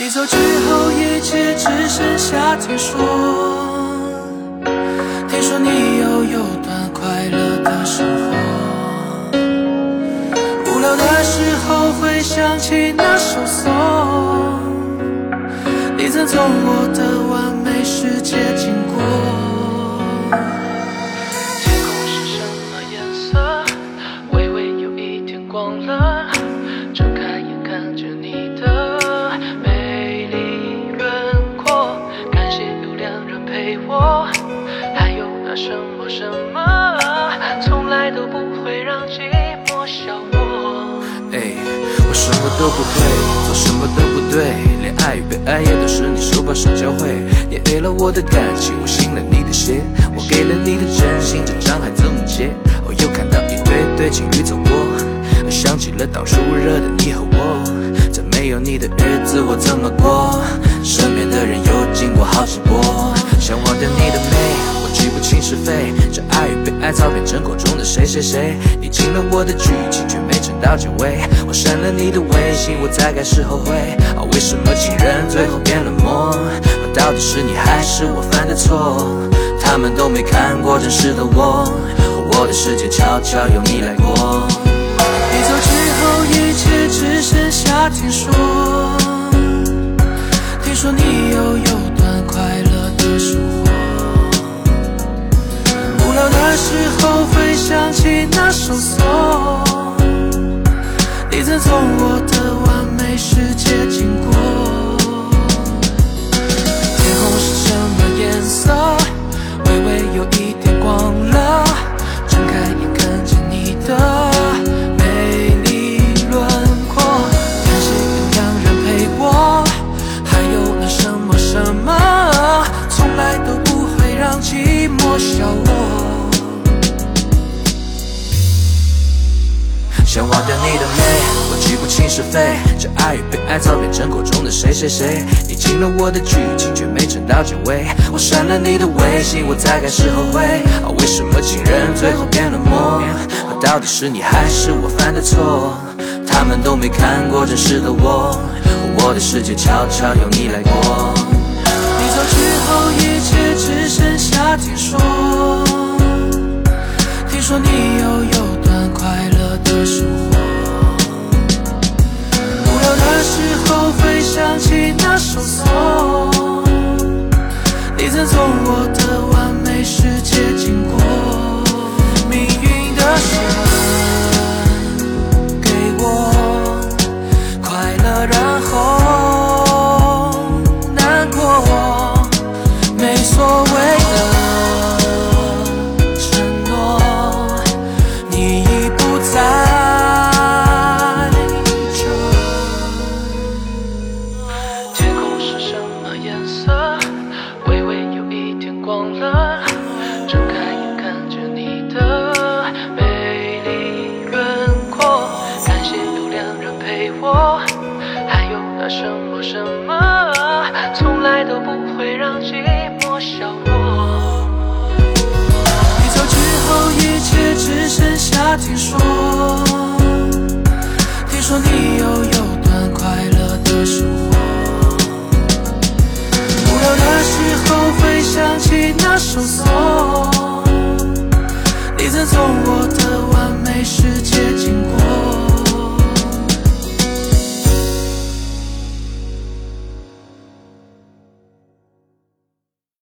你走之后，一切只剩下听说。听说你又有段快乐的生活。无聊的时候会想起那首歌你曾从我的完美世界经过。什么，从来都不会让寂寞笑我。哎，我什么都不会，做什么都不对，连爱与被爱也都是你手把手教会。你给了我的感情，我信了你的邪，我给了你的真心，这张还怎么结？我又看到一对对情侣走过，我想起了当初热的你和我，在没有你的日子我怎么过？身边的人又经过好几波，想忘掉你的美，记不清是非，这爱与被爱早变成口中的谁谁谁。你进了我的剧情，却没撑到结尾。我删了你的微信，我才开始后悔。为什么情人最后变冷漠？到底是你还是我犯的错？他们都没看过真实的我，我的世界悄悄由你来过。你走之后，一切只剩下听说。手缩，你在做我的完美世界。想忘掉你的美，我记不清是非，这爱与被爱早变成口中的谁谁谁。你进了我的剧情，却没撑到结尾。我删了你的微信，我才开始后悔。为什么情人最后变冷漠？啊，到底是你还是我犯的错？他们都没看过真实的我，我的世界悄悄由你来过。你走之后，一切只剩下听说。听说你又有你曾从我的完美世界经过。命运的手什么什么，从来都不会让寂寞消磨。你走之后，一切只剩下听说。听说你又有段快乐的生活。无聊的时候会想起那首歌你曾送我的完美世界